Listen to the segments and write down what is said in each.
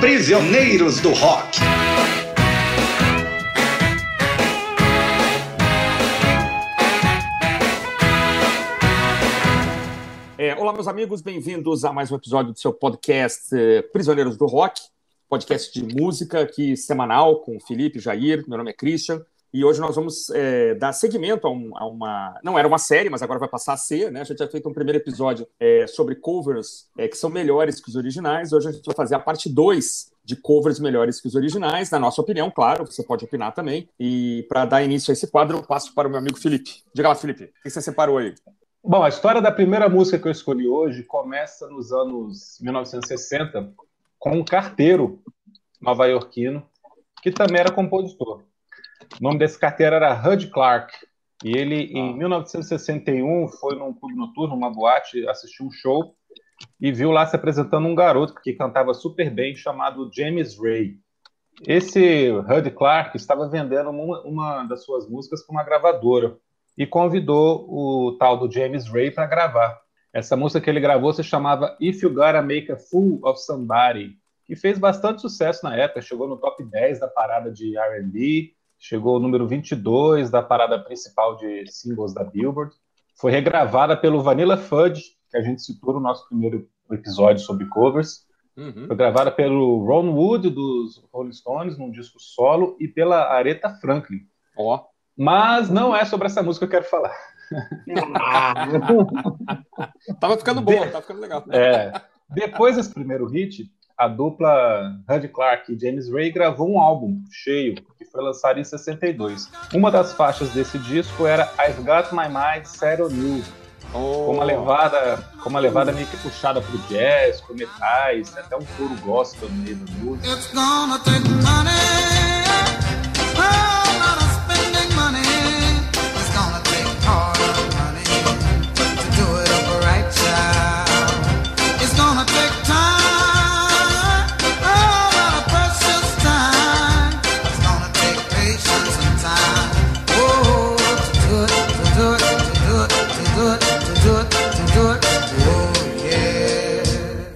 Prisioneiros do Rock. É, olá, meus amigos, bem-vindos a mais um episódio do seu podcast eh, Prisioneiros do Rock, podcast de música aqui semanal com Felipe, Jair, meu nome é Christian, e hoje nós vamos é, dar seguimento a, um, a, uma. Não era uma série, mas agora vai passar a ser, né? A gente já feito um primeiro episódio é, sobre covers é, que são melhores que os originais. Hoje a gente vai fazer a parte 2 de covers melhores que os originais, na nossa opinião, claro, você pode opinar também. E para dar início a esse quadro, eu passo para o meu amigo Felipe. Diga lá, Felipe, o que você separou aí? Bom, a história da primeira música que eu escolhi hoje começa nos anos 1960 com um carteiro nova-iorquino que também era compositor. O nome desse carteiro era Hud Clark. E ele, ah. em 1961, foi num clube noturno, numa boate, assistiu um show e viu lá se apresentando um garoto que cantava super bem, chamado James Ray. Esse Hud Clark estava vendendo uma, uma das suas músicas para uma gravadora e convidou o tal do James Ray para gravar. Essa música que ele gravou se chamava If You Gotta Make a Fool of Somebody, que fez bastante sucesso na época, chegou no top 10 da parada de R&B, chegou ao número 22 da parada principal de singles da Billboard. Foi regravada pelo Vanilla Fudge, que a gente citou no nosso primeiro episódio sobre covers. Uhum. Foi gravada pelo Ron Wood, dos Rolling Stones, num disco solo, e pela Aretha Franklin. Ó. Oh. Mas não é sobre essa música que eu quero falar. tava ficando bom, tava ficando legal. É. Depois desse primeiro hit, a dupla Hud Clark e James Ray gravou um álbum cheio, que foi lançado em 62. Uma das faixas desse disco era I've Got My Mind Set on You, oh. com uma levada, com uma levada meio que puxada pro jazz, pro metais, até um coro gospel no meio da música.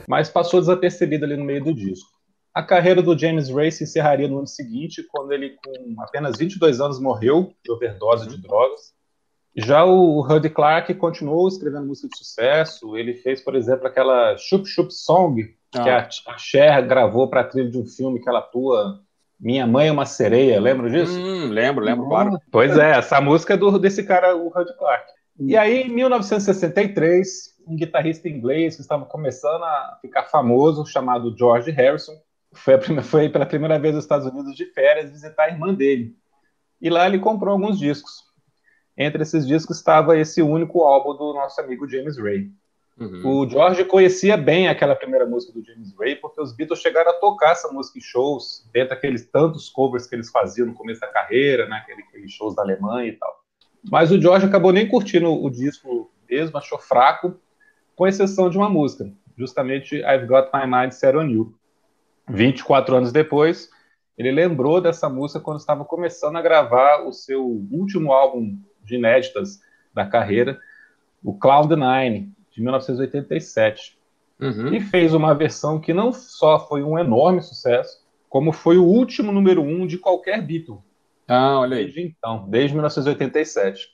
Mas passou desapercebido ali no meio do disco. A carreira do James Ray se encerraria no ano seguinte, quando ele, com apenas 22 anos, morreu de overdose de drogas. Já o Huddy Clark continuou escrevendo música de sucesso. Ele fez, por exemplo, aquela Chup Chup Song, ah. que a, a Cher gravou para a trilha de um filme que ela atua. Minha Mãe é uma Sereia, lembra disso? Hum, lembro, lembro, claro. Pois é, essa música é do, desse cara, o Huddy Clark. E aí, em 1963, um guitarrista inglês que estava começando a ficar famoso, chamado George Harrison. Foi, primeira, foi pela primeira vez nos Estados Unidos de férias visitar a irmã dele. E lá ele comprou alguns discos. Entre esses discos estava esse único álbum do nosso amigo James Ray. Uhum. O George conhecia bem aquela primeira música do James Ray, porque os Beatles chegaram a tocar essa música em shows, dentro daqueles tantos covers que eles faziam no começo da carreira, né, aqueles shows da Alemanha e tal. Mas o George acabou nem curtindo o disco mesmo, achou fraco, com exceção de uma música, justamente I've Got My Mind Set on You. 24 anos depois, ele lembrou dessa música quando estava começando a gravar o seu último álbum de inéditas da carreira, o Cloud Nine, de 1987. Uhum. E fez uma versão que não só foi um enorme sucesso, como foi o último número um de qualquer Beatle. Ah, olha aí. Desde então, desde 1987.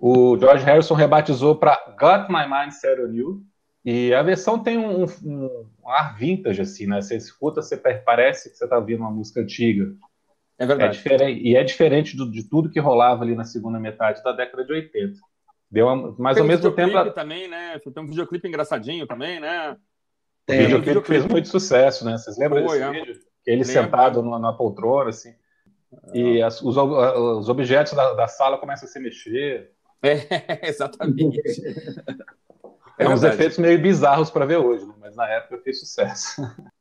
O George Harrison rebatizou para Got My Mind Set on You. E a versão tem um, um, um ar vintage, assim, né? Você escuta, você parece que você está ouvindo uma música antiga. É verdade. É diferente, e é diferente do, de tudo que rolava ali na segunda metade da década de 80. Deu uma, mas tem ao mesmo tempo. A... também, né? Tem um videoclipe engraçadinho também, né? O videoclipe, videoclipe fez muito sucesso, né? Vocês lembram Foi, desse é. vídeo? Ele Lembro. sentado numa, numa poltrona, assim. E as, os, os, objetos da, da, sala começam a se mexer. É, exatamente. É, é uns efeitos meio bizarros para ver hoje, né? mas na época fez sucesso.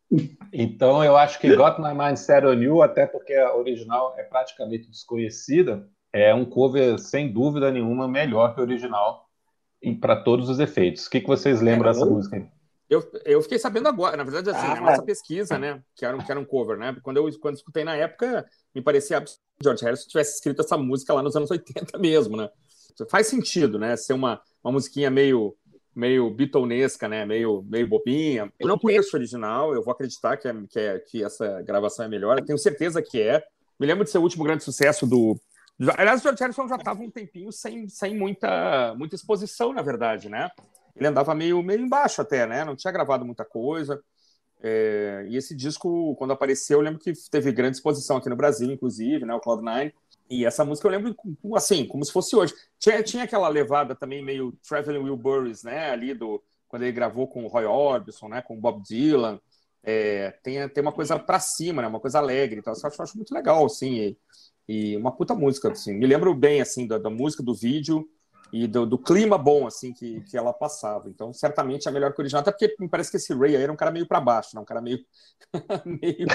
Então eu acho que Got My Mind Set on You, até porque a original é praticamente desconhecida, é um cover sem dúvida nenhuma melhor que o original para todos os efeitos. O que, que vocês lembram é, dessa música? Eu, eu fiquei sabendo agora, na verdade, assim, ah, a nossa pesquisa, né, que era, um, que era um cover, né? Quando eu quando escutei na época, me parecia absurdo que George Harrison tivesse escrito essa música lá nos anos 80 mesmo, né? Faz sentido, né? Ser uma, uma musiquinha meio meio bitonesca, né? Meio, meio bobinha. Eu não conheço o original, eu vou acreditar que, é, que, é, que essa gravação é melhor. Eu tenho certeza que é. Me lembro de ser o último grande sucesso do. Aliás, o George Harrison já estava um tempinho sem, sem muita, muita exposição, na verdade, né? Ele andava meio, meio embaixo até, né? Não tinha gravado muita coisa. É, e esse disco, quando apareceu, eu lembro que teve grande exposição aqui no Brasil, inclusive, né? O Cloud9. E essa música eu lembro assim, como se fosse hoje. Tinha, tinha aquela levada também meio Traveling Wilburys, né? Ali do quando ele gravou com o Roy Orbison, né? Com o Bob Dylan. É, tem, tem uma coisa para cima, né? Uma coisa alegre. Então, eu acho, acho muito legal, assim. E, e, uma puta música, assim. Me lembro bem, assim, da, da música, do vídeo e do, do, clima bom assim que, que ela passava. Então, certamente é melhor que o original, até porque me parece que esse Ray aí era um cara meio para baixo, né? um cara meio meio,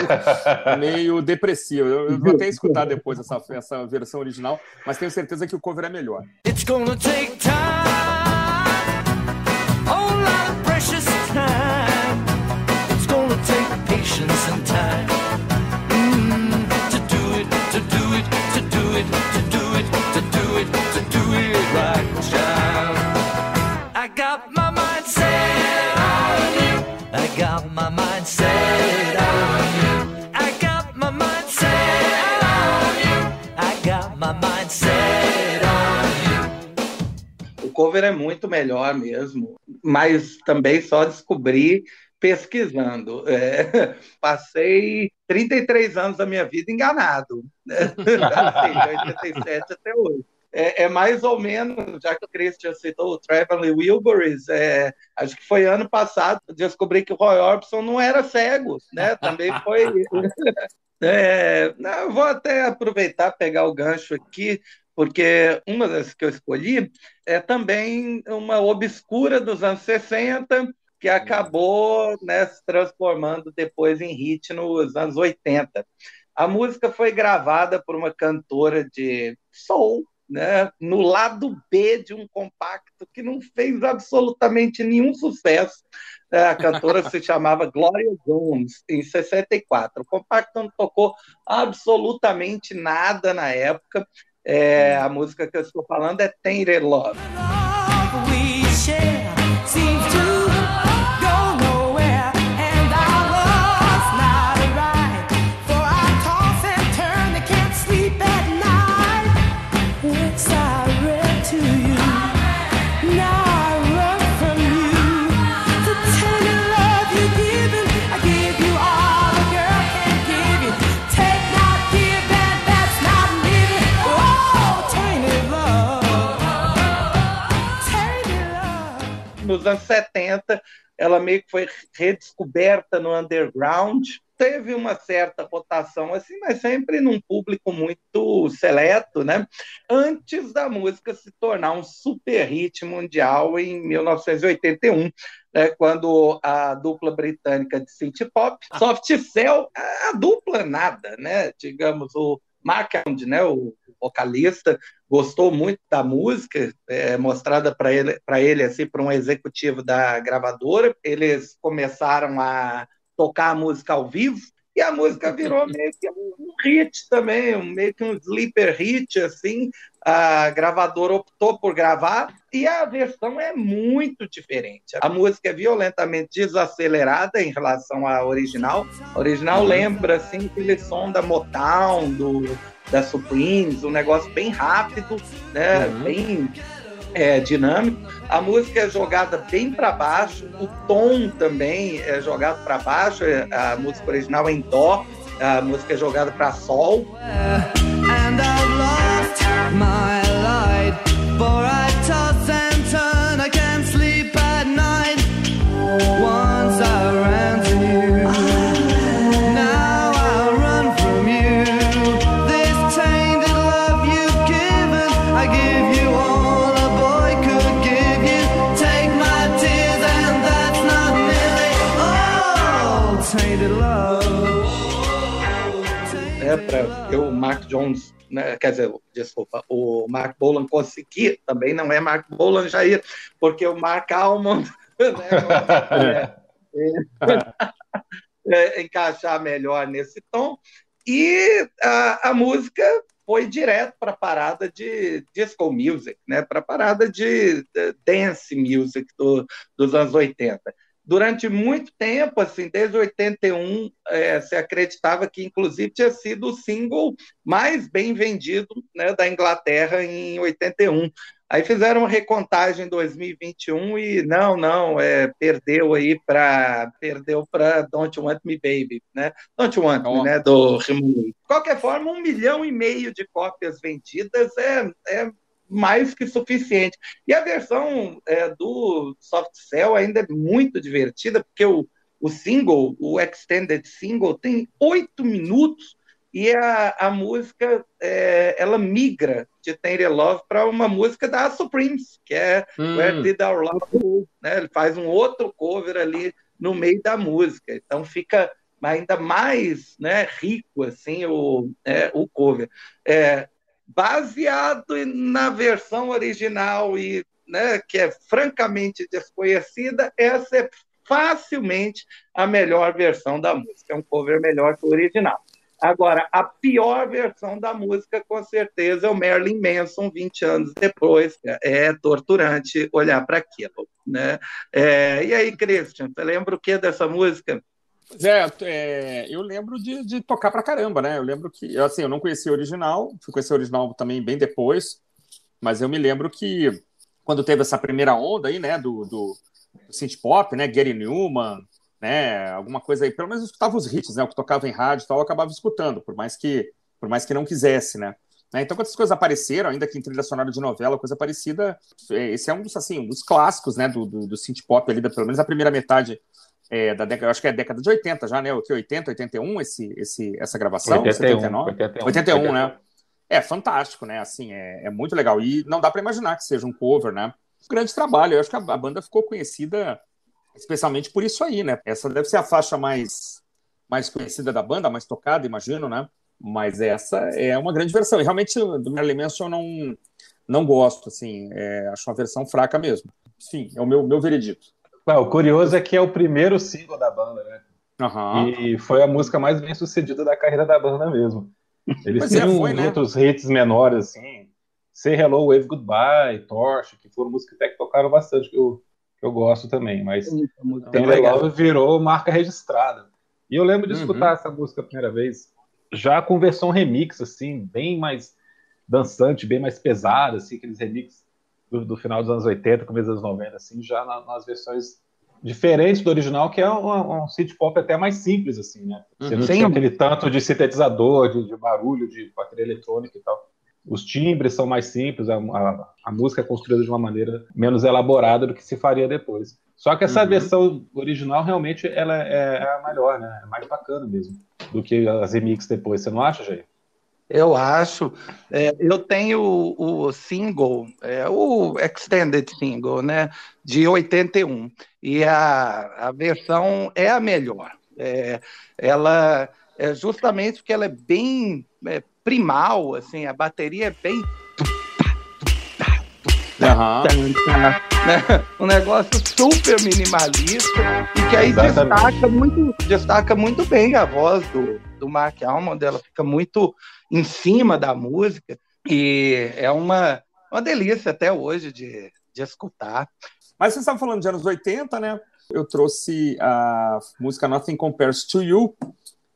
meio depressivo. Eu, eu, vou até escutar depois essa, essa versão original, mas tenho certeza que o cover é melhor. It's gonna take time. Cover é muito melhor mesmo, mas também só descobri pesquisando. É, passei 33 anos da minha vida enganado, né? assim, de 87 até hoje. É, é, mais ou menos, já que o Christian citou o Traveling Wilburys, é, acho que foi ano passado, descobri que o Roy Orbison não era cego, né? Também foi. é, não, vou até aproveitar pegar o gancho aqui porque uma das que eu escolhi é também uma obscura dos anos 60, que acabou né, se transformando depois em hit nos anos 80. A música foi gravada por uma cantora de soul, né, no lado B de um compacto que não fez absolutamente nenhum sucesso. A cantora se chamava Gloria Jones, em 64. O compacto não tocou absolutamente nada na época. É, a música que eu estou falando é Tainted Love. Nos anos 70, ela meio que foi redescoberta no underground. Teve uma certa rotação, assim, mas sempre num público muito seleto, né? Antes da música se tornar um super hit mundial em 1981, né, quando a dupla britânica de synth pop, Soft Cell, a dupla nada, né? Digamos, o Mark né, o vocalista, gostou muito da música, é, mostrada para ele, para ele assim, para um executivo da gravadora. Eles começaram a tocar a música ao vivo e a música virou meio que um hit também, meio que um sleeper hit, assim. A gravadora optou por gravar e a versão é muito diferente. A música é violentamente desacelerada em relação à original. A original lembra, assim, aquele som da Motown, do da Supremes, um negócio bem rápido, né? Uhum. Bem é, dinâmico. A música é jogada bem para baixo, o tom também é jogado para baixo. É, a música original é em dó, a música é jogada para sol. And o Mark Jones, né, quer dizer, desculpa, o Mark Bolan conseguir, também não é Mark Bolan Jair, porque o Mark Almond né, é, é, encaixar melhor nesse tom. E a, a música foi direto para a parada de disco music, né? para a parada de dance music do, dos anos 80 durante muito tempo, assim, desde 81, é, se acreditava que, inclusive, tinha sido o single mais bem vendido né, da Inglaterra em 81. Aí fizeram uma recontagem em 2021 e não, não, é, perdeu aí para perdeu para Don't Want Me Baby, né? Don't Want Me, né? Do. De qualquer forma, um milhão e meio de cópias vendidas é, é mais que suficiente. E a versão é, do Soft Cell ainda é muito divertida, porque o, o single, o extended single, tem oito minutos e a, a música é, ela migra de Tender Love para uma música da Supremes, que é hum. Where Did Our Love Go? Né? Ele faz um outro cover ali no meio da música, então fica ainda mais né, rico assim o, é, o cover. É, baseado na versão original e né, que é francamente desconhecida, essa é facilmente a melhor versão da música. É um cover melhor que o original. Agora, a pior versão da música, com certeza, é o Marilyn Manson, 20 anos depois. É torturante olhar para aquilo. Né? É, e aí, Christian, você lembra o que dessa música? Pois é, é, eu lembro de, de, tocar pra caramba, né? Eu lembro que, assim, eu não conhecia o original, fui conhecer o original também bem depois, mas eu me lembro que quando teve essa primeira onda aí, né, do, do, do synth pop, né, Gary Newman, né, alguma coisa aí, pelo menos eu escutava os hits, né, o que tocava em rádio e tal, eu acabava escutando, por mais que, por mais que não quisesse, né. né então, quando essas coisas apareceram, ainda que em trilha sonora de novela, coisa parecida, é, esse é um dos, assim, um dos clássicos, né, do, do, do synth pop ali, da, pelo menos a primeira metade é, da década, acho que é década de 80 já, né? O que 80, 81 esse, esse, essa gravação? 81, 79? 81, 81, 81, né? É fantástico, né? Assim, é, é muito legal. E não dá para imaginar que seja um cover, né? Um grande trabalho. Eu acho que a, a, banda ficou conhecida especialmente por isso aí, né? Essa deve ser a faixa mais, mais conhecida da banda, mais tocada, imagino, né? Mas essa é uma grande versão. E realmente do Marilyn Manson eu não, não gosto, assim. É, acho uma versão fraca mesmo. Enfim, é o meu, meu veredito. O curioso é que é o primeiro single da banda, né? Uhum. E foi a música mais bem sucedida da carreira da banda mesmo. Eles têm é, uns né? outros hits menores, assim. Say Hello, Wave Goodbye, Torch, que foram músicas que tocaram bastante, que eu, que eu gosto também. Mas Tem Love virou marca registrada. E eu lembro de uhum. escutar essa música a primeira vez, já com versão remix, assim, bem mais dançante, bem mais pesada, assim, aqueles remixes do, do, final dos anos 80, começo dos anos 90, assim, já na, nas versões diferentes do original, que é um, um synth pop até mais simples, assim, né? Você uhum. não Sim. tinha aquele tanto de sintetizador, de, de barulho, de bateria eletrônica e tal. Os timbres são mais simples, a, a, a, música é construída de uma maneira menos elaborada do que se faria depois. Só que essa uhum. versão original realmente ela é, é, a melhor, né? É mais bacana mesmo do que as remixes depois. Você não acha, Jair? Eu acho. É, eu tenho o, o single, é, o extended single, né, de 81, e a, a versão é a melhor. É, ela é justamente porque ela é bem é, primal, assim, a bateria é bem Uhum. Um negócio super minimalista e que aí destaca muito, destaca muito bem a voz do, do Mark Almond, ela fica muito em cima da música e é uma, uma delícia até hoje de, de escutar. Mas você estava falando de anos 80, né? Eu trouxe a música Nothing Compares to You,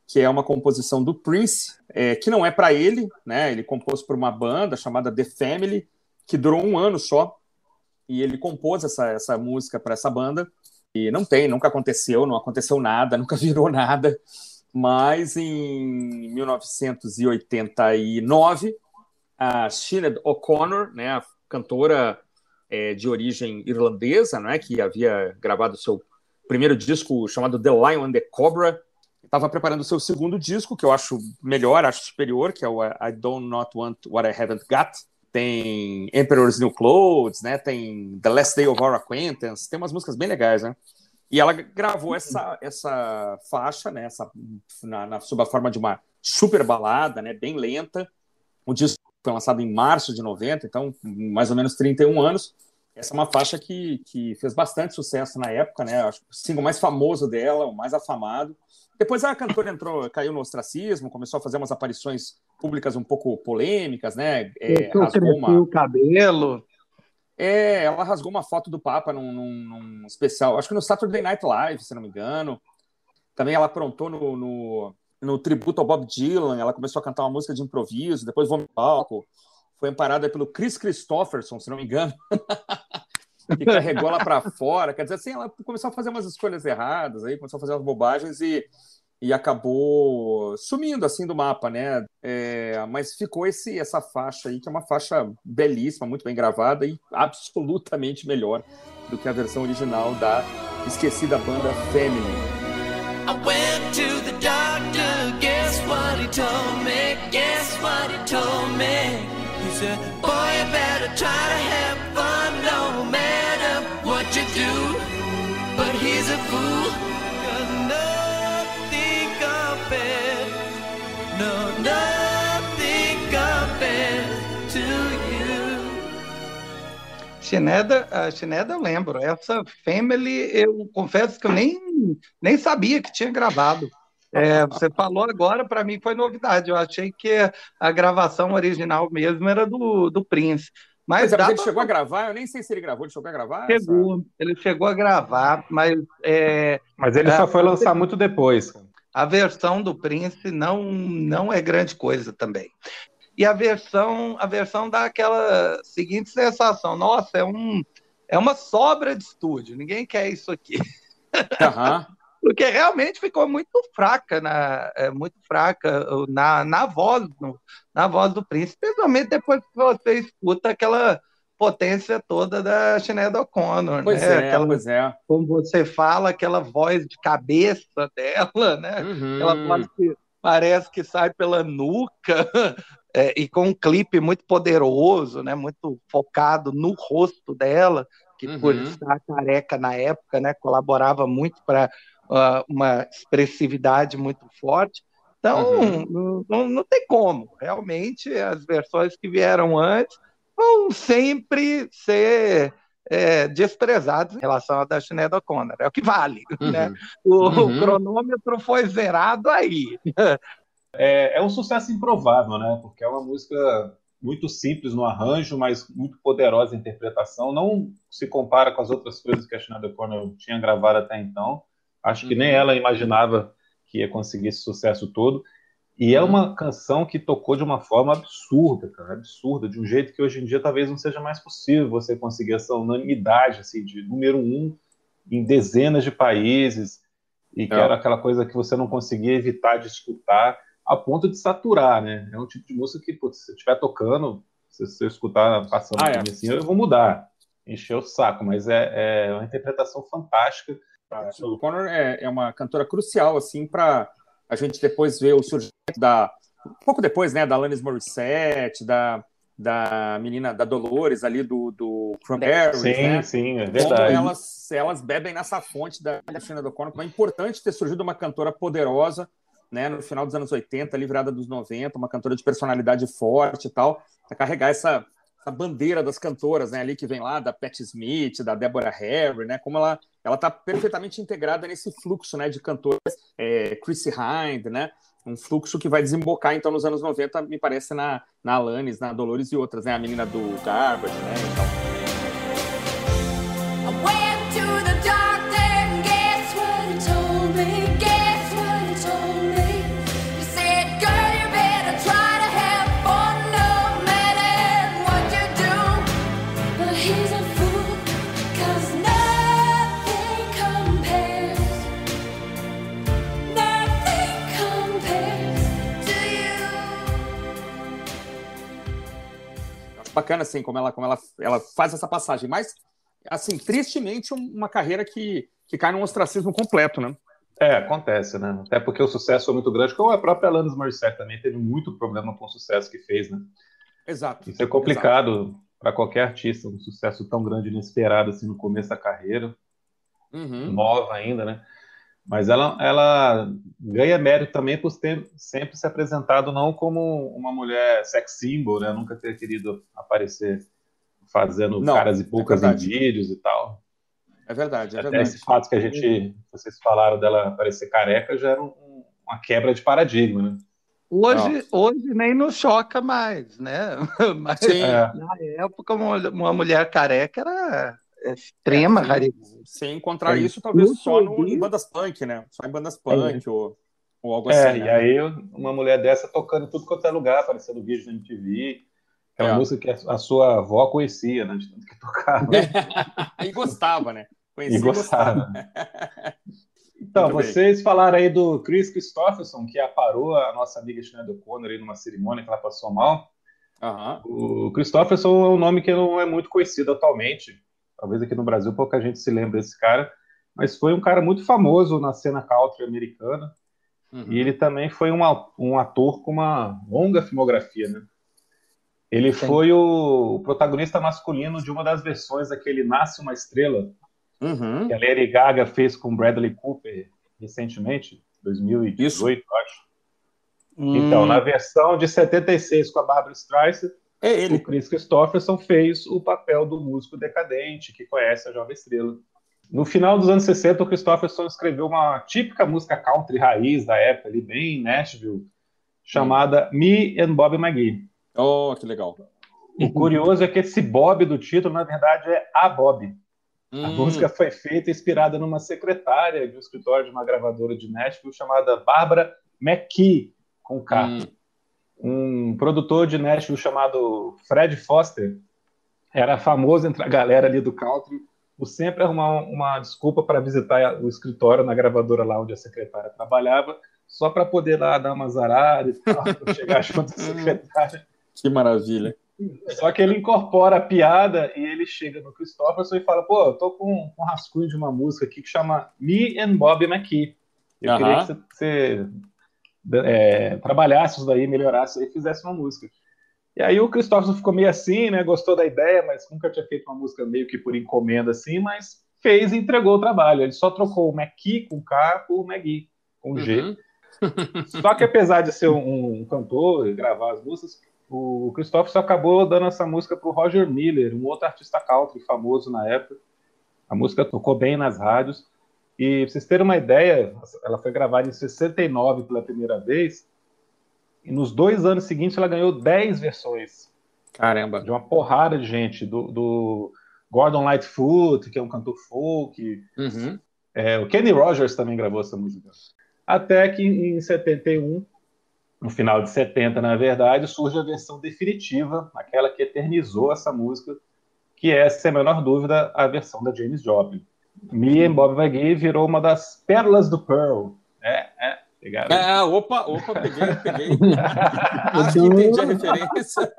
que é uma composição do Prince, é, que não é para ele, né? Ele compôs por uma banda chamada The Family, que durou um ano só, e ele compôs essa, essa música para essa banda, e não tem, nunca aconteceu, não aconteceu nada, nunca virou nada, mas em 1989, a Sinead O'Connor, né, a cantora é, de origem irlandesa, né, que havia gravado seu primeiro disco chamado The Lion and the Cobra, estava preparando seu segundo disco, que eu acho melhor, acho superior, que é o I Don't Not Want What I Haven't Got, tem Emperor's New Clothes, né? Tem The Last Day of Our Acquaintance, tem umas músicas bem legais, né? E ela gravou essa, essa faixa, né? Essa, na, na, sob a forma de uma super balada, né? Bem lenta. O disco foi lançado em março de 90, então mais ou menos 31 anos. Essa é uma faixa que, que fez bastante sucesso na época, né? Acho que o single mais famoso dela, o mais afamado. Depois a cantora entrou, caiu no ostracismo, começou a fazer umas aparições públicas um pouco polêmicas, né? É, rasgou uma... o cabelo. É, ela rasgou uma foto do Papa num, num, num, especial, acho que no Saturday Night Live, se não me engano. Também ela aprontou no, no, no tributo ao Bob Dylan, ela começou a cantar uma música de improviso, depois no palco. Foi amparada pelo Chris Christopherson, se não me engano. que carregou ela para fora. Quer dizer, assim, ela começou a fazer umas escolhas erradas, aí começou a fazer umas bobagens e, e acabou sumindo assim do mapa, né? É, mas ficou esse, essa faixa aí, que é uma faixa belíssima, muito bem gravada e absolutamente melhor do que a versão original da esquecida banda Family. I went to the doctor, guess what he told me? Guess what he told me? He said, Boy, you better try to have fun no matter what you do. But he's a fool, no, nothing compares to you. Shineda, a Shineda eu lembro. Essa Family, eu confesso que eu nem, nem sabia que tinha gravado. É, você falou agora, para mim foi novidade. Eu achei que a gravação original mesmo era do, do Prince. Mas, é, mas ele chegou a gravar, eu nem sei se ele gravou, ele chegou a gravar? Chegou, essa... ele chegou a gravar, mas. É, mas ele é, só foi lançar muito depois. A versão do Prince não, não é grande coisa também. E a versão, a versão dá aquela seguinte sensação: nossa, é, um, é uma sobra de estúdio, ninguém quer isso aqui. Uhum porque realmente ficou muito fraca na, é, muito fraca na, na voz no, na voz do príncipe, principalmente depois que você escuta aquela potência toda da Sinead O'Connor, pois né? É, aquela, pois é. Como você fala, aquela voz de cabeça dela, né? Uhum. Aquela voz que parece que sai pela nuca é, e com um clipe muito poderoso, né? Muito focado no rosto dela, que uhum. por estar careca na época, né? Colaborava muito para uh, uma expressividade muito forte. Então, uhum. não, não tem como. Realmente, as versões que vieram antes vão sempre ser é, desprezadas em relação à da Sinead O'Connor. É o que vale. Uhum. Né? O, uhum. o, cronômetro foi zerado aí. É, é um sucesso improvável, né? Porque é uma música muito simples no arranjo, mas muito poderosa em interpretação. Não se compara com as outras coisas que a Sinead O'Connor tinha gravado até então. Acho que nem uhum. ela imaginava que ia conseguir esse sucesso todo. E é uhum. uma canção que tocou de uma forma absurda, cara, absurda, de um jeito que hoje em dia talvez não seja mais possível você conseguir essa unanimidade, assim, de número um em dezenas de países, e que é. era aquela coisa que você não conseguia evitar de escutar, a ponto de saturar, né? É um tipo de música que, se estiver tocando, se você escutar passando ah, é. assim, eu vou mudar, encher o saco, mas é, é uma interpretação fantástica, a Sarah Connor é, é uma cantora crucial, assim, para a gente depois ver o surgimento da. Um pouco depois, né, da Alanis Morissette, da, da menina, da Dolores ali do, do Cranberries, Sim, né? sim, é verdade. Como elas, elas bebem nessa fonte da China do como é importante ter surgido uma cantora poderosa, né, no final dos anos 80, ali virada dos 90, uma cantora de personalidade forte e tal, para carregar essa, essa bandeira das cantoras, né, ali que vem lá da Patti Smith, da Deborah Harry, né, como ela ela está perfeitamente integrada nesse fluxo, né, de cantores, é, Chrissy Hind, né, um fluxo que vai desembocar então nos anos 90, me parece na na Alanis, na Dolores e outras, né, a menina do Garbage, né, então. Bacana, assim, como ela, como ela, ela faz essa passagem. Mas, assim, tristemente, uma carreira que, que cai num ostracismo completo, né? É, acontece, né? Até porque o sucesso foi muito grande, como a própria Alanis Morissette também teve muito problema com o sucesso que fez, né? Exato. Isso é complicado para qualquer artista, um sucesso tão grande inesperado assim no começo da carreira, uhum. nova ainda, né? Mas ela, ela ganha mérito também por ter sempre se apresentado não como uma mulher sex symbol, né? Nunca ter querido aparecer fazendo não, caras e poucas é em vídeos e tal. É verdade, é Até verdade. esse fato que a gente, vocês falaram dela parecer careca, já era um, uma quebra de paradigma, né? Hoje, hoje nem nos choca mais, né? Mas Sim. na época, uma, mulher careca era extrema é, raridade. Sem encontrar é, isso, talvez só no, em bandas punk, né? Só em bandas punk é. ou, ou algo é, assim. É, né? e aí uma mulher dessa tocando em tudo quanto é lugar, aparecendo vídeo na MTV. É uma é. música que a sua avó conhecia, né? De tanto que tocava. e gostava, né? Conhecia e gostava. Então, Muito vocês bem. falaram aí do Chris Christopherson, que aparou a nossa amiga Sinead O'Connor aí numa cerimônia que ela passou mal. Uhum. O Christopherson é um nome que não é muito conhecido atualmente. Talvez aqui no Brasil pouca gente se lembre desse cara, mas foi um cara muito famoso na cena country americana. Uhum. E ele também foi uma, um ator com uma longa filmografia, né? Ele Sim. foi o protagonista masculino de uma das versões daquele Nasce uma Estrela, uhum. que a Lady Gaga fez com Bradley Cooper recentemente, 2018, Isso. acho. Hum. Então, na versão de 76 com a Barbara Streisand, é ele. o Chris Christopherson fez o papel do músico decadente que conhece a jovem estrela. No final dos anos 60, o Christopherson escreveu uma típica música country raiz da época, ali, bem Nashville, chamada. Me and Bob McGee. Oh, que legal. O curioso é que esse Bob do título, na verdade, é a Bob. Hum. A música foi feita inspirada numa secretária de um escritório de uma gravadora de Nashville chamada Barbara McKee, com K. Hum. Um produtor de Nashville chamado Fred Foster era famoso entre a galera ali do country por sempre arrumar uma desculpa para visitar o escritório na gravadora lá onde a secretária trabalhava, só para poder lá dar uma zarada e tal, chegar junto à secretária. Que maravilha. Só que ele incorpora a piada e ele chega no Christopherson e fala: pô, eu tô com um rascunho de uma música aqui que chama Me and Bob McKee. Eu uh -huh. queria que você, é, trabalhasse isso daí, melhorasse e fizesse uma música. E aí o Christopherson ficou meio assim, né? Gostou da ideia, mas nunca tinha feito uma música meio que por encomenda assim, mas fez e entregou o trabalho. Ele só trocou o McKee com K por McGee, com G. Uhum. Só que apesar de ser um, um cantor e gravar as músicas, o Christopher acabou dando essa música para o Roger Miller, um outro artista country famoso na época. A música tocou bem nas rádios. E para vocês terem uma ideia, ela foi gravada em 69 pela primeira vez. E nos dois anos seguintes ela ganhou 10 versões. Caramba! De uma porrada de gente. Do, do Gordon Lightfoot, que é um cantor folk. Uhum. É, o Kenny Rogers também gravou essa música. Até que em 71 no final de 70, na verdade, surge a versão definitiva, aquela que eternizou essa música, que é, sem a menor dúvida, a versão da James Joplin. Me and Bob McGee virou uma das pérolas do Pearl. É, é, pegaram. É, opa, opa, peguei, peguei. Acho que entendi a referência.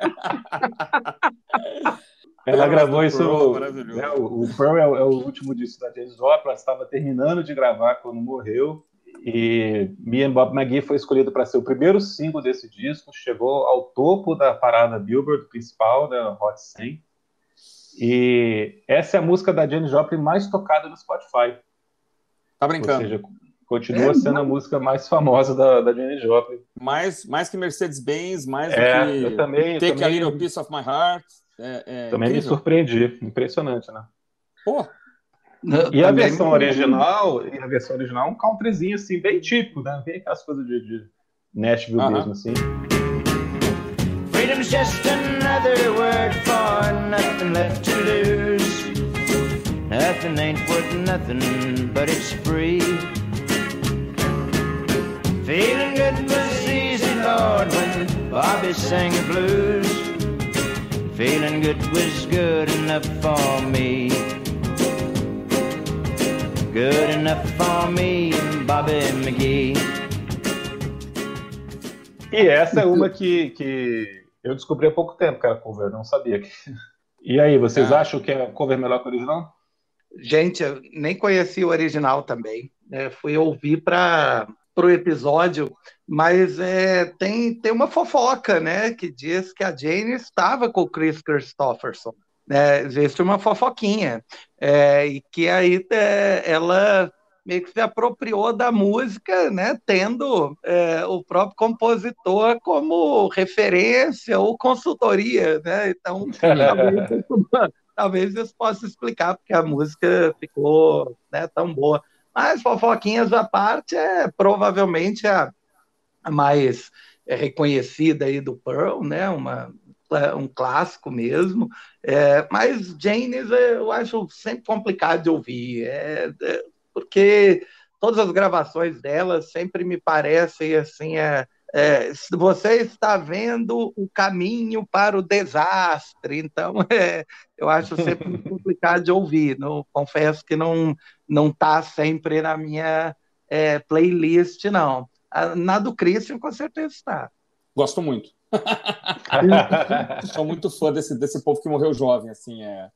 Ela gravou isso. Né, o, o Pearl é o, é o, último disco da James. Ela estava terminando de gravar quando morreu. E Me and Bob McGee foi escolhido para ser o primeiro single desse disco, chegou ao topo da parada Billboard principal, da Hot 100. E essa é a música da Janis Joplin mais tocada no Spotify. Tá brincando? Ou seja, continua é, sendo não. a música mais famosa da, da Janis Joplin. Mais, mais que Mercedes-Benz, mais é, do que eu também, Take também, a Little Piece of My Heart. É, é também incrível. me surpreendi, impressionante, né? Pô, e a versão original, e a versão original é um countryzinho assim, bem típico, né? Bem aquelas coisas de, de Nashville uh -huh. mesmo, assim. Freedom's just another word for nothing left to lose. Nothing ain't worth nothing, but it's free. Feeling good was easy, Lord, when Bobby sang the blues. Feeling good was good enough for me. Good enough for me, Bobby McGee. E essa é uma que, que eu descobri há pouco tempo, cara, cover, não sabia. Que... E aí, vocês ah. acham que é cover melhor que o original? Gente, eu nem conheci o original também. É, fui ouvir para o episódio, mas é, tem, tem uma fofoca, né, que diz que a Jane estava com o Chris Christopherson né, existe uma fofoquinha, é, e que aí é, ela meio que se apropriou da música, né, tendo é, o próprio compositor como referência ou consultoria, né? Então, talvez, isso, talvez isso possa explicar porque a música ficou né, tão boa. Mas fofoquinhas à parte é provavelmente a, a mais é reconhecida aí do Pearl, né? Uma, um clássico mesmo. É, mas Janis eu acho sempre complicado de ouvir, é, é, porque todas as gravações dela sempre me parecem assim. É, é, você está vendo o caminho para o desastre, então é, eu acho sempre complicado de ouvir. Não, confesso que não não está sempre na minha é, playlist, não. Na do Christian, com certeza está. Gosto muito. Sou muito fã desse, desse povo que morreu jovem, assim, é.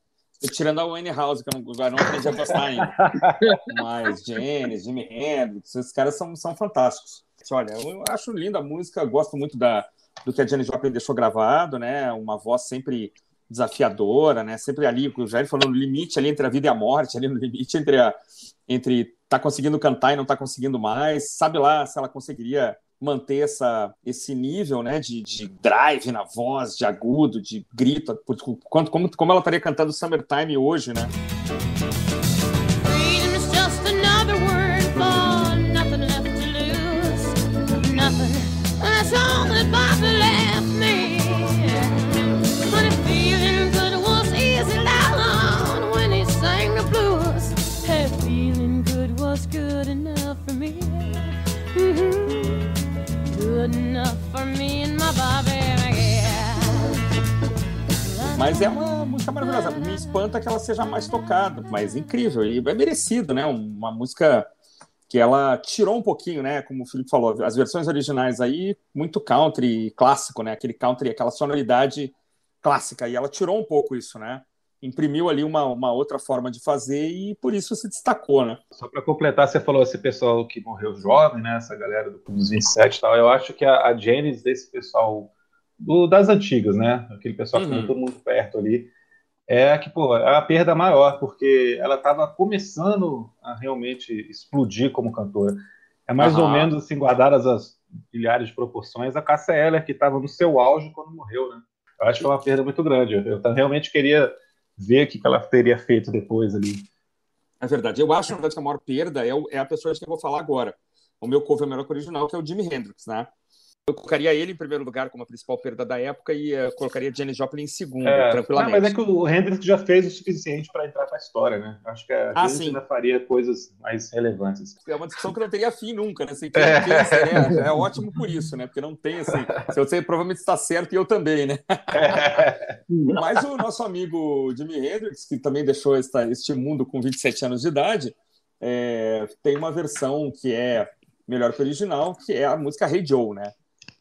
Tirando a Wayne House, que eu não, não aprendi a gostar ainda. Mas Janis, Jimi Hendrix, esses caras são, são fantásticos. Olha, eu acho linda a música, gosto muito da, do que a Janis Joplin deixou gravado, né? Uma voz sempre desafiadora, né? Sempre ali, o Jair falou, no limite ali entre a vida e a morte, ali no limite entre a entre tá conseguindo cantar e não tá conseguindo mais. Sabe lá se ela conseguiria manter essa, esse nível né, de, de drive na voz, de agudo, de grito, quanto, como, como ela estaria cantando Summertime hoje, né? Mas é uma música maravilhosa. Me espanta que ela seja mais tocada, mas incrível. E é merecido, né? Uma música que ela tirou um pouquinho, né? Como o Felipe falou, as versões originais aí, muito country clássico, né? Aquele country, aquela sonoridade clássica. E ela tirou um pouco isso, né? Imprimiu ali uma, uma outra forma de fazer e por isso se destacou, né? Só para completar, você falou esse pessoal que morreu jovem, né? Essa galera dos 27 e tal. Eu acho que a, a desse pessoal do, das antigas, né? Aquele pessoal uhum. que todo muito perto ali. É que, pô, é a perda maior, porque ela estava começando a realmente explodir como cantora. É mais uhum. ou menos assim, guardadas as milhares de proporções, a Cássia Eller, que estava no seu auge quando morreu, né? Eu acho que foi uma perda muito grande. Eu, eu realmente queria ver o que ela teria feito depois ali. É verdade. Eu acho, na verdade, que a maior perda é, o, é a pessoa de quem eu vou falar agora. O meu cover é melhor que original, que é o Jimi Hendrix, né? Eu colocaria ele em primeiro lugar como a principal perda da época e uh, colocaria Janis Joplin em segundo, é, tranquilamente. Mas é que o Hendrix já fez o suficiente para entrar para a história, né? Acho que a ah, gente ainda faria coisas mais relevantes. É uma discussão que não teria fim nunca, né? Assim, é. Quem é, é, ótimo por isso, né? Porque não tem assim. Se você provavelmente está certo e eu também, né? É. mas o nosso amigo Jimi Hendrix, que também deixou esta, este mundo com 27 anos de idade, é, tem uma versão que é melhor que o original, que é a música Hey Joe, né?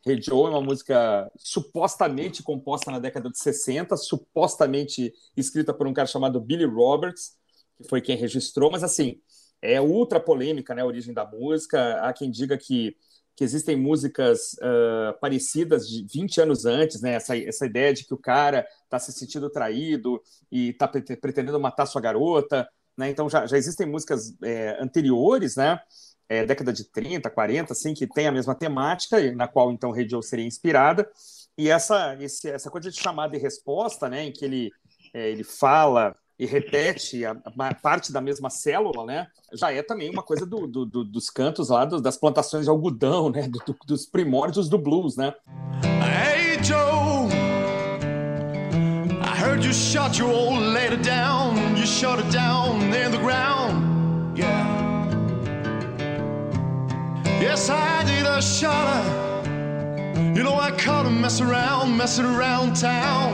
Hey Joe é uma música supostamente composta na década de 60, supostamente escrita por um cara chamado Billy Roberts, que foi quem registrou, mas assim, é ultra polêmica né, a origem da música. Há quem diga que, que existem músicas uh, parecidas de 20 anos antes, né? Essa, essa ideia de que o cara está se sentindo traído e está pretendendo matar sua garota. Né? Então já, já existem músicas é, anteriores, né? É, década de 30, 40, assim, que tem a mesma temática, na qual então Radio seria inspirada. E essa, esse, essa coisa de chamada e resposta, né, em que ele, é, ele fala e repete a, a, parte da mesma célula, né, já é também uma coisa do, do, do, dos cantos lá, das plantações de algodão, né, dos primórdios do blues, né. Hey Joe, I heard you shot your old lady down, you shot her down a You know, I caught him messing around, messing around town.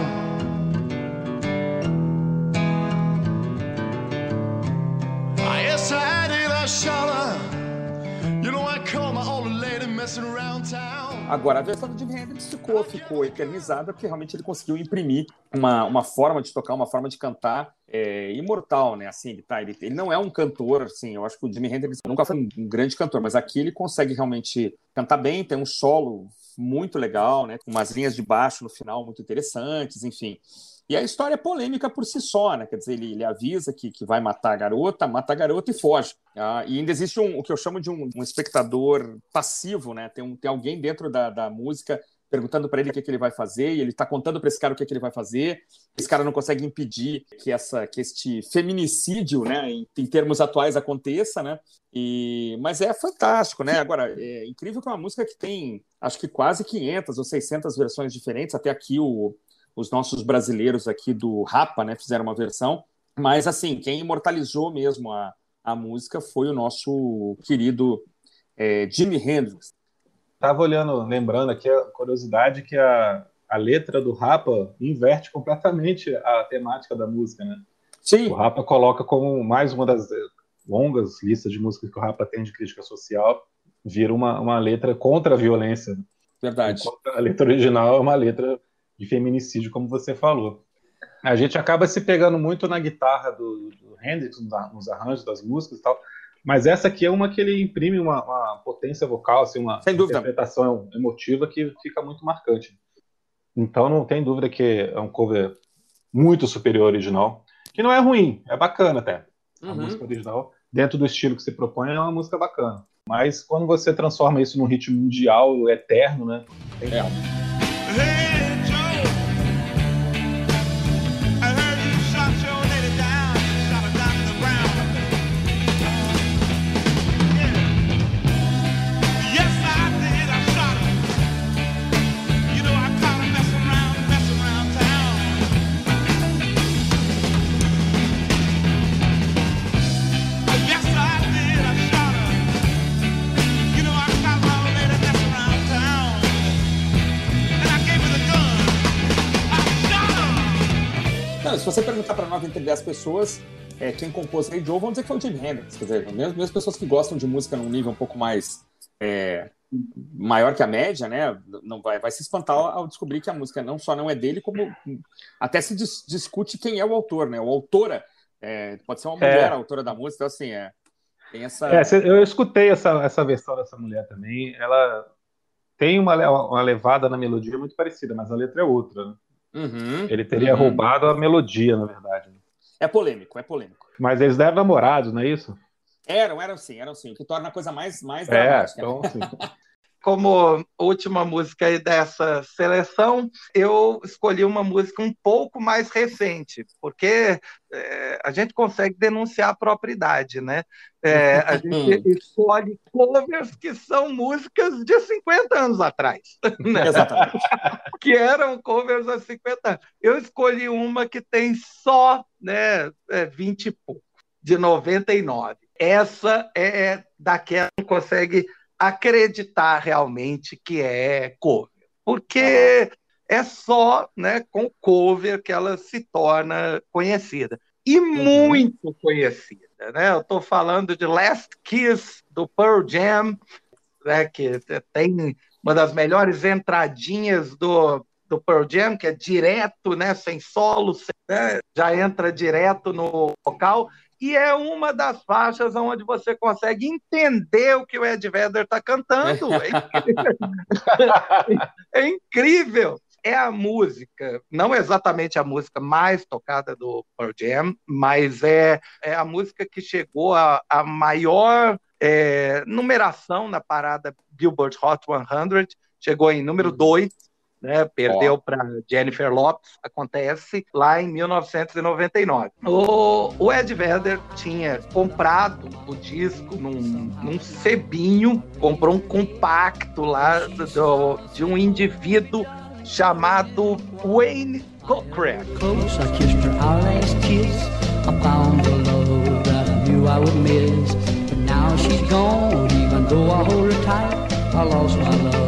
I did a shot You know, I caught my old lady messing around town. Agora, a versão do Jimi Hendrix ficou, ficou eternizada porque realmente ele conseguiu imprimir uma, uma forma de tocar, uma forma de cantar é, imortal, né? Assim, ele, tá, ele, ele não é um cantor, assim, eu acho que o Jimi Hendrix nunca foi um, um grande cantor, mas aqui ele consegue realmente cantar bem, tem um solo muito legal, né? Com umas linhas de baixo no final muito interessantes, enfim. E a história é polêmica por si só, né? Quer dizer, ele, ele avisa que, que vai matar a garota, mata a garota e foge. Ah, e ainda existe um, o que eu chamo de um, um espectador passivo, né? Tem, um, tem alguém dentro da, da música perguntando para ele o que, que, ele vai fazer, e ele está contando para esse cara o que, que, ele vai fazer. Esse cara não consegue impedir que essa que este feminicídio, né, em, em termos atuais aconteça, né? E mas é fantástico, né? Agora é incrível que é uma música que tem, acho que quase 500 ou 600 versões diferentes. Até aqui o, os nossos brasileiros aqui do Rapa, né, fizeram uma versão. Mas assim, quem imortalizou mesmo a, a música foi o nosso querido é, Jimi Hendrix. Tava olhando, lembrando aqui a curiosidade que a, a letra do Rapa inverte completamente a temática da música, né? Sim. O Rapa coloca como mais uma das longas listas de músicas que o Rapa tem de crítica social, vira uma, uma letra contra a violência. Verdade. A letra original é uma letra de feminicídio, como você falou. A gente acaba se pegando muito na guitarra do, do Hendrix, nos arranjos das músicas e tal, mas essa aqui é uma que ele imprime uma, uma potência vocal, assim, uma interpretação emotiva que fica muito marcante. Então não tem dúvida que é um cover muito superior ao original, que não é ruim, é bacana até. A uhum. música original, dentro do estilo que se propõe, é uma música bacana. Mas quando você transforma isso num ritmo mundial, eterno, né? Tem é. Você perguntar para 9 entre 10 pessoas é, quem compôs Hey Joe, vão dizer que foi o Jimi Hendrix. Quer dizer, mesmo, mesmo pessoas que gostam de música num nível um pouco mais é, maior que a média, né? Não vai, vai se espantar ao descobrir que a música não só não é dele, como até se dis, discute quem é o autor, né? O autora é, pode ser uma mulher é. a autora da música, então assim, é, tem essa. É, eu escutei essa, essa versão dessa mulher também. Ela tem uma, uma levada na melodia muito parecida, mas a letra é outra. Né? Uhum, ele teria uhum. roubado a melodia, na verdade. É polêmico, é polêmico. Mas eles deram namorados, não é isso? Eram, eram sim, eram sim. O que torna a coisa mais, mais é, dramática. Então, sim. Como última música aí dessa seleção, eu escolhi uma música um pouco mais recente, porque é, a gente consegue denunciar a propriedade, né? É, a gente escolhe covers que são músicas de 50 anos atrás. Né? Exatamente. que eram covers há 50 anos. Eu escolhi uma que tem só né, 20 é, e pouco, de 99. Essa é daquela que consegue acreditar realmente que é cover. Porque é só né, com cover que ela se torna conhecida. E uhum. muito conhecida. Né? Eu estou falando de Last Kiss, do Pearl Jam, né, que tem uma das melhores entradinhas do, do Pearl Jam, que é direto, né, sem solo, sem, né, já entra direto no vocal e é uma das faixas onde você consegue entender o que o Ed Vedder está cantando. É incrível. é incrível. É a música, não exatamente a música mais tocada do Pearl Jam, mas é, é a música que chegou a, a maior é, numeração na parada Billboard Hot 100, chegou em número 2 uhum né? Perdeu oh. para Jennifer Lopes, acontece lá em 1999. O, o Ed Vedder tinha comprado o disco num, num sebinho, comprou um compacto lá do, de um indivíduo chamado Wayne Cochran. Now she's gone, even though I hold her tight, I lost my love,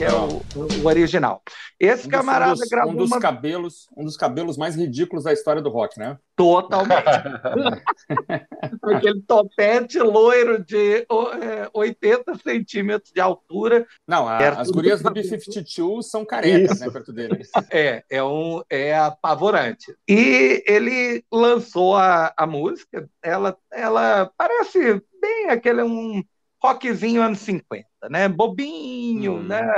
que é o, o original. Esse um camarada dos, gravou um dos uma... cabelos, um dos cabelos mais ridículos da história do rock, né? Totalmente. Aquele topete loiro de 80 é, centímetros de altura. Não, a, as gurias do B-52 são carecas, Isso. né, perto dele. É, é, um, é apavorante. E ele lançou a, a música, ela, ela parece bem aquele um rockzinho anos 50, né? Bobinho, hum. né?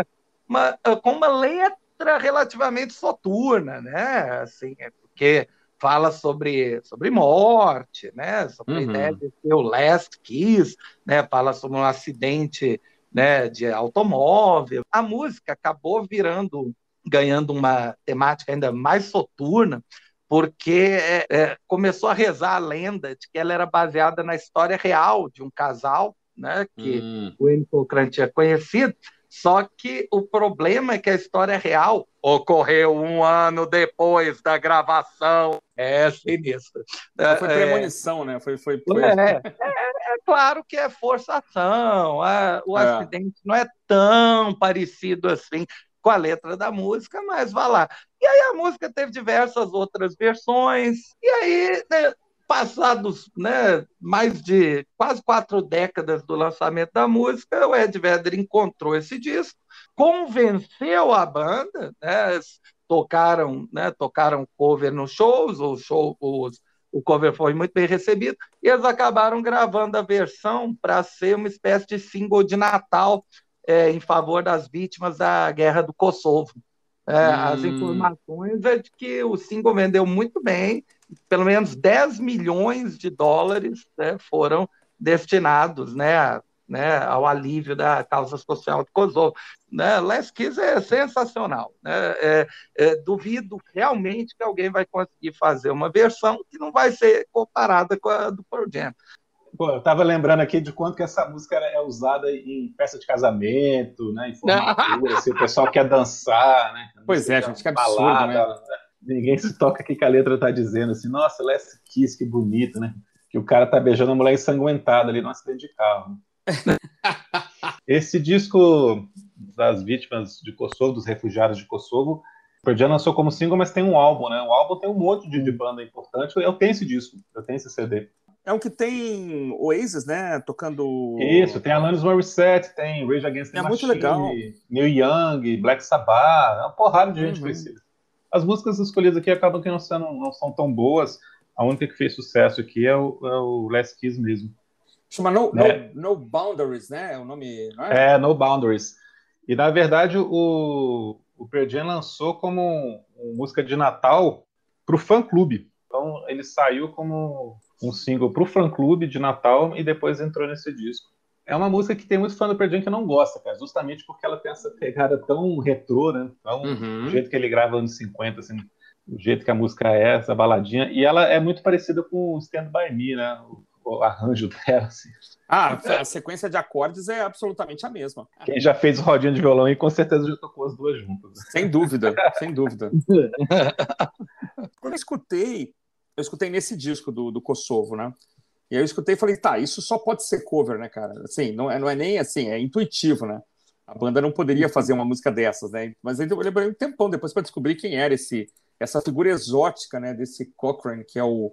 Uma, com uma letra relativamente soturna, né? Assim, é porque fala sobre, sobre morte, né? Sobre uhum. a ideia de ser o last kiss, né? Fala sobre um acidente né, de automóvel. A música acabou virando, ganhando uma temática ainda mais soturna, porque é, é, começou a rezar a lenda de que ela era baseada na história real de um casal, né, que hum. o N. Tinha conhecido, só que o problema é que a história real ocorreu um ano depois da gravação. É sinistro. Foi é, premonição, é, né? Foi, foi, foi... É, é, é, claro que é forçação. o é. acidente não é tão parecido assim com a letra da música, mas vá lá. E aí a música teve diversas outras versões, e aí né, passados né, mais de quase quatro décadas do lançamento da música, o Ed Vedder encontrou esse disco, convenceu a banda, né, tocaram, né, tocaram cover nos shows, o, show, os, o cover foi muito bem recebido, e eles acabaram gravando a versão para ser uma espécie de single de Natal é, em favor das vítimas da guerra do Kosovo. É, hum. As informações é de que o single vendeu muito bem, pelo menos 10 milhões de dólares né, foram destinados né, a, né, ao alívio da causa social de Kosovo. Né? Last Kiss é sensacional. Né? É, é, duvido realmente que alguém vai conseguir fazer uma versão que não vai ser comparada com a do Pearl Jam. Pô, eu tava lembrando aqui de quanto que essa música é usada em festa de casamento, né? Em formatura, se o pessoal quer dançar, né? Pois é, gente, que absurdo, balada, né? Ninguém se toca aqui que a letra tá dizendo assim, nossa, Last Kiss, que bonito, né? Que o cara tá beijando a mulher ensanguentada ali no acidente de carro. Esse disco das vítimas de Kosovo, dos refugiados de Kosovo, o Pearl lançou como single, mas tem um álbum, né? O álbum tem um monte de, de banda importante. Eu tenho esse disco, eu tenho esse CD. É um que tem Oasis, né? Tocando. Isso, tem Alanis Morissette, tem Rage Against the é Machine, muito legal. Neil Young, Black Sabbath, é uma porrada de gente uhum. conhecida. As músicas escolhidas aqui acabam que não, sendo, não são tão boas. A única que fez sucesso aqui é o, é o Last Kiss mesmo. Chama no, né? no, no, Boundaries, né? É o nome, é? É, No Boundaries. E na verdade o, o Pearl Jam lançou como música de Natal para o fã clube. Então ele saiu como um single para o fã clube de Natal e depois entrou nesse disco. É uma música que tem muito fã do Pearl Jam que não gosta, cara, justamente porque ela tem essa pegada tão retrô, né? Tão, uhum. Do jeito que ele grava anos 50, assim, do jeito que a música é, essa baladinha. E ela é muito parecida com Stand By Me, né? O, o arranjo dela, assim. Ah, a sequência de acordes é absolutamente a mesma. Quem já fez rodinha de violão e com certeza já tocou as duas juntas. Sem dúvida, sem dúvida. Quando eu escutei eu escutei nesse disco do, do Kosovo, né? E aí eu escutei e falei, tá, isso só pode ser cover, né, cara? Assim, não é, não é nem assim, é intuitivo, né? A banda não poderia fazer uma música dessas, né? Mas aí eu lembrei um tempão depois para descobrir quem era esse essa figura exótica, né, desse Cochrane, que é o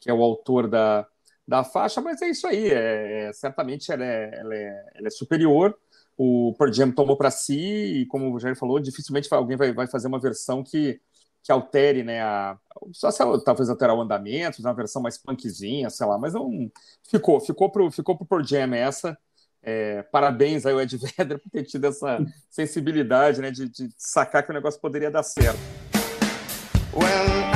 que é o autor da, da faixa, mas é isso aí, é, é certamente ela é, ela é, ela é superior. O Pearl Jam tomou para si e, como o Jair falou, dificilmente alguém vai, vai fazer uma versão que que altere, né, a, só se talvez alterar o andamento, uma versão mais punkzinha, sei lá, mas não ficou, ficou pro, ficou pro Pearl Jam essa. É, parabéns aí ao Ed Vedder por ter tido essa sensibilidade, né, de, de sacar que o negócio poderia dar certo. When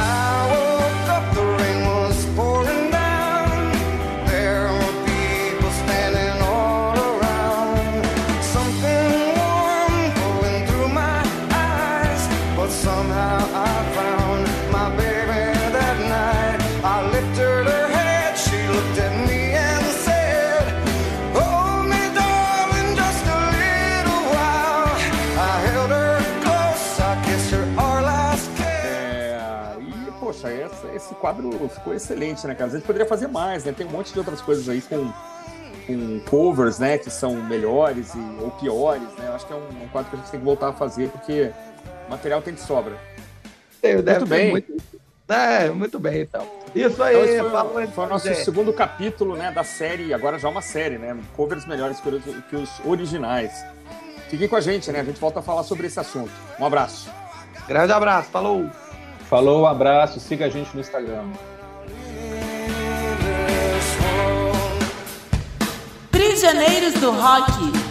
quadro ficou excelente, né, cara? A gente poderia fazer mais, né? Tem um monte de outras coisas aí com, com covers, né, que são melhores e, ou piores, né? Eu acho que é um, um, quadro que a gente tem que voltar a fazer, porque material tem de sobra. Eu, muito bem. Muito... É, muito bem, então. Isso aí, então, foi, foi o nosso segundo capítulo né, da série, agora já uma série, né? Covers melhores que os, que os originais. Fiquem com a gente, né? A gente volta a falar sobre esse assunto. Um abraço. Grande abraço, falou! Falou, um abraço, siga a gente no Instagram. Prisioneiros do Rock.